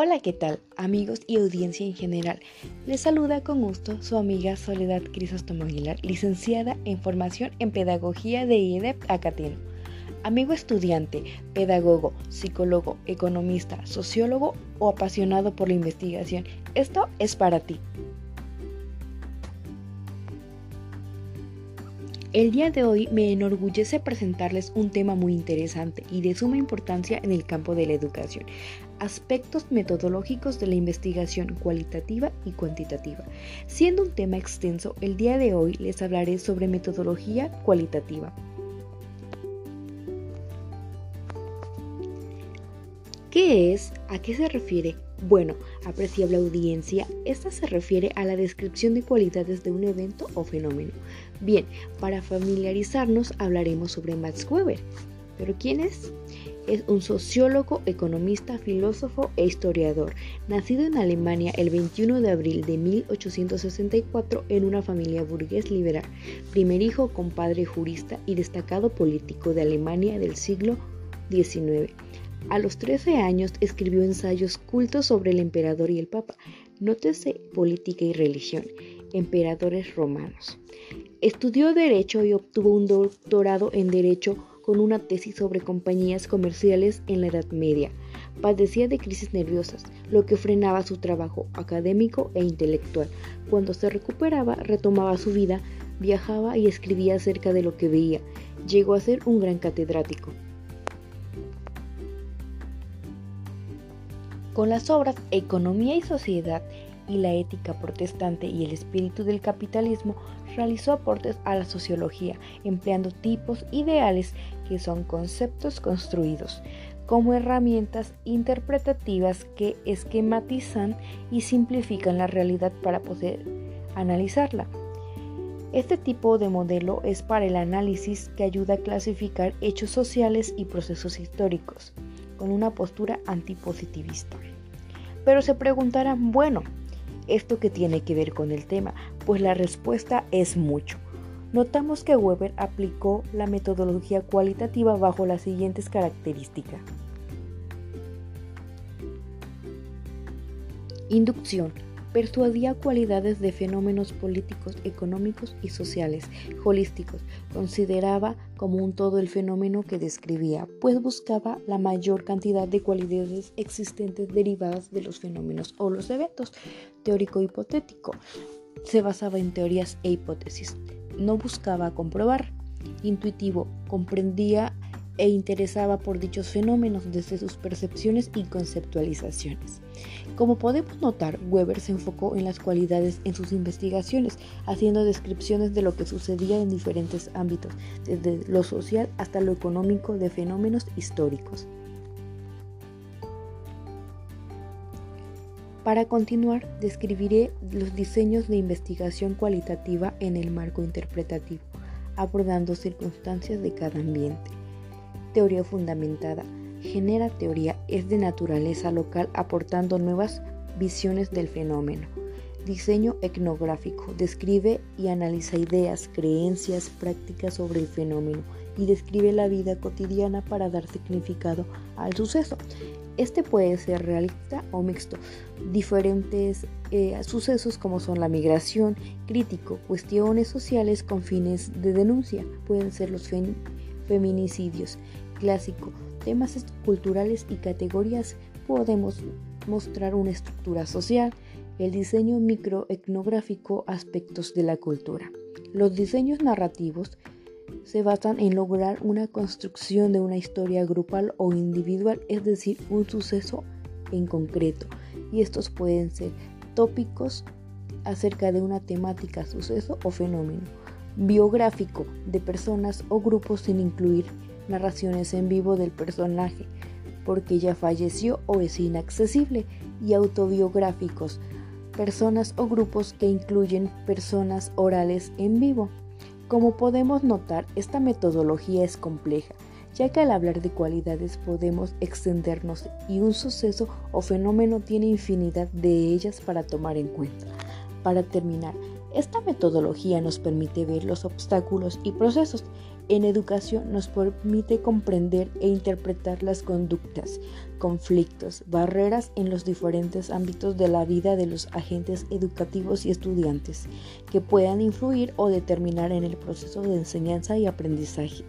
Hola, ¿qué tal? Amigos y audiencia en general. Les saluda con gusto su amiga Soledad Crisóstomo Aguilar, licenciada en Formación en Pedagogía de IEDEP Acatino. Amigo estudiante, pedagogo, psicólogo, economista, sociólogo o apasionado por la investigación, esto es para ti. El día de hoy me enorgullece presentarles un tema muy interesante y de suma importancia en el campo de la educación, aspectos metodológicos de la investigación cualitativa y cuantitativa. Siendo un tema extenso, el día de hoy les hablaré sobre metodología cualitativa. ¿Qué es? ¿A qué se refiere? Bueno, apreciable audiencia, esta se refiere a la descripción de cualidades de un evento o fenómeno. Bien, para familiarizarnos hablaremos sobre Max Weber. ¿Pero quién es? Es un sociólogo, economista, filósofo e historiador, nacido en Alemania el 21 de abril de 1864 en una familia burgués liberal, primer hijo con padre jurista y destacado político de Alemania del siglo XIX. A los 13 años escribió ensayos cultos sobre el emperador y el papa. Nótese política y religión, emperadores romanos. Estudió Derecho y obtuvo un doctorado en Derecho con una tesis sobre compañías comerciales en la Edad Media. Padecía de crisis nerviosas, lo que frenaba su trabajo académico e intelectual. Cuando se recuperaba, retomaba su vida, viajaba y escribía acerca de lo que veía. Llegó a ser un gran catedrático. Con las obras Economía y Sociedad y la ética protestante y el espíritu del capitalismo, realizó aportes a la sociología, empleando tipos ideales que son conceptos construidos como herramientas interpretativas que esquematizan y simplifican la realidad para poder analizarla. Este tipo de modelo es para el análisis que ayuda a clasificar hechos sociales y procesos históricos con una postura antipositivista. Pero se preguntarán, bueno, ¿esto qué tiene que ver con el tema? Pues la respuesta es mucho. Notamos que Weber aplicó la metodología cualitativa bajo las siguientes características. Inducción persuadía cualidades de fenómenos políticos, económicos y sociales, holísticos. Consideraba como un todo el fenómeno que describía, pues buscaba la mayor cantidad de cualidades existentes derivadas de los fenómenos o los eventos. Teórico hipotético. Se basaba en teorías e hipótesis. No buscaba comprobar. Intuitivo. Comprendía e interesaba por dichos fenómenos desde sus percepciones y conceptualizaciones. Como podemos notar, Weber se enfocó en las cualidades en sus investigaciones, haciendo descripciones de lo que sucedía en diferentes ámbitos, desde lo social hasta lo económico de fenómenos históricos. Para continuar, describiré los diseños de investigación cualitativa en el marco interpretativo, abordando circunstancias de cada ambiente. Teoría fundamentada. Genera teoría, es de naturaleza local aportando nuevas visiones del fenómeno. Diseño etnográfico. Describe y analiza ideas, creencias, prácticas sobre el fenómeno y describe la vida cotidiana para dar significado al suceso. Este puede ser realista o mixto. Diferentes eh, sucesos como son la migración, crítico, cuestiones sociales con fines de denuncia. Pueden ser los feminicidios, clásico, temas culturales y categorías podemos mostrar una estructura social, el diseño microetnográfico, aspectos de la cultura. Los diseños narrativos se basan en lograr una construcción de una historia grupal o individual, es decir, un suceso en concreto. Y estos pueden ser tópicos acerca de una temática, suceso o fenómeno biográfico de personas o grupos sin incluir narraciones en vivo del personaje, porque ya falleció o es inaccesible, y autobiográficos, personas o grupos que incluyen personas orales en vivo. Como podemos notar, esta metodología es compleja, ya que al hablar de cualidades podemos extendernos y un suceso o fenómeno tiene infinidad de ellas para tomar en cuenta. Para terminar, Esta metodología nos permite ver los obstáculos y procesos en educación nos permite comprender e interpretar las conductas, conflictos, barreras en los diferentes ámbitos de la vida de los agentes educativos y estudiantes que puedan influir o determinar en el proceso de enseñanza y aprendizaje.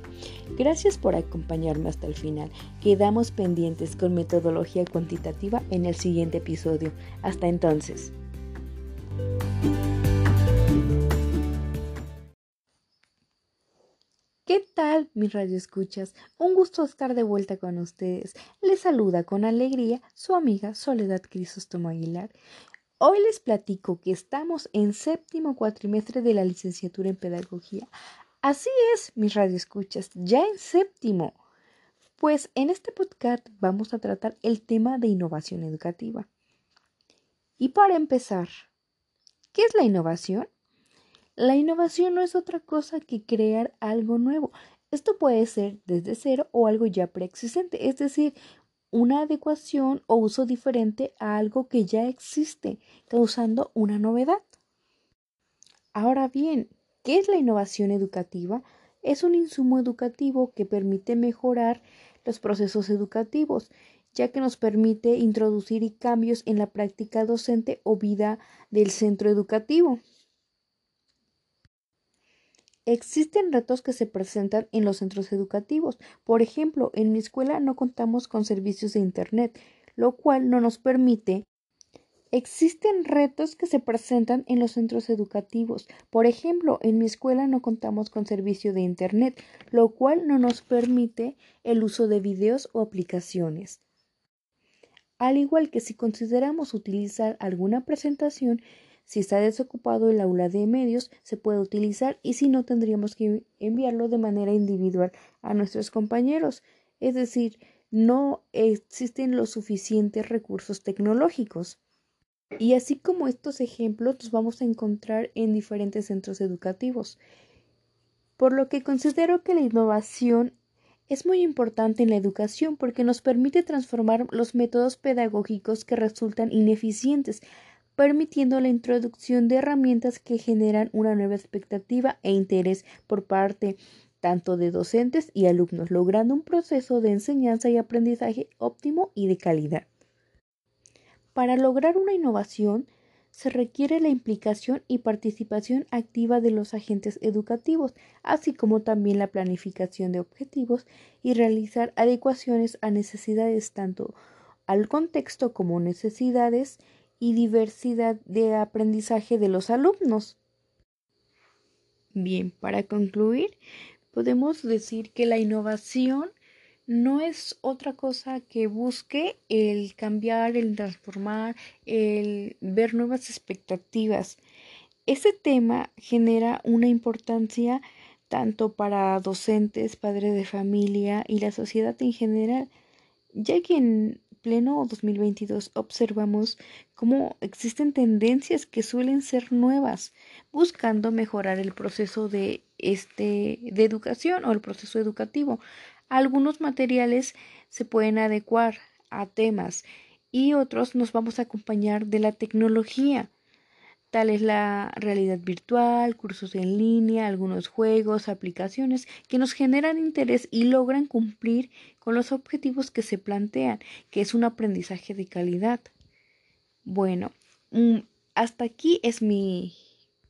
Gracias por acompañarme hasta el final. Quedamos pendientes con metodología cuantitativa en el siguiente episodio. Hasta entonces. Mis radioescuchas? Un gusto estar de vuelta con ustedes. Les saluda con alegría su amiga Soledad Crisóstomo Aguilar. Hoy les platico que estamos en séptimo cuatrimestre de la licenciatura en Pedagogía. Así es, mis radioescuchas, ya en séptimo. Pues en este podcast vamos a tratar el tema de innovación educativa. Y para empezar, ¿qué es la innovación? La innovación no es otra cosa que crear algo nuevo. Esto puede ser desde cero o algo ya preexistente, es decir, una adecuación o uso diferente a algo que ya existe, causando una novedad. Ahora bien, ¿qué es la innovación educativa? Es un insumo educativo que permite mejorar los procesos educativos, ya que nos permite introducir cambios en la práctica docente o vida del centro educativo. Existen retos que se presentan en los centros educativos. Por ejemplo, en mi escuela no contamos con servicios de Internet, lo cual no nos permite Existen retos que se presentan en los centros educativos. Por ejemplo, en mi escuela no contamos con servicio de Internet, lo cual no nos permite el uso de videos o aplicaciones. Al igual que si consideramos utilizar alguna presentación, si está desocupado el aula de medios, se puede utilizar y si no, tendríamos que enviarlo de manera individual a nuestros compañeros. Es decir, no existen los suficientes recursos tecnológicos. Y así como estos ejemplos los vamos a encontrar en diferentes centros educativos. Por lo que considero que la innovación es muy importante en la educación porque nos permite transformar los métodos pedagógicos que resultan ineficientes permitiendo la introducción de herramientas que generan una nueva expectativa e interés por parte tanto de docentes y alumnos, logrando un proceso de enseñanza y aprendizaje óptimo y de calidad. Para lograr una innovación, se requiere la implicación y participación activa de los agentes educativos, así como también la planificación de objetivos y realizar adecuaciones a necesidades tanto al contexto como necesidades y diversidad de aprendizaje de los alumnos. Bien, para concluir, podemos decir que la innovación no es otra cosa que busque el cambiar, el transformar, el ver nuevas expectativas. Este tema genera una importancia tanto para docentes, padres de familia y la sociedad en general, ya que en pleno 2022 observamos cómo existen tendencias que suelen ser nuevas, buscando mejorar el proceso de este de educación o el proceso educativo. Algunos materiales se pueden adecuar a temas y otros nos vamos a acompañar de la tecnología. Tal es la realidad virtual, cursos en línea, algunos juegos, aplicaciones que nos generan interés y logran cumplir con los objetivos que se plantean, que es un aprendizaje de calidad. Bueno, mm, hasta aquí es mi,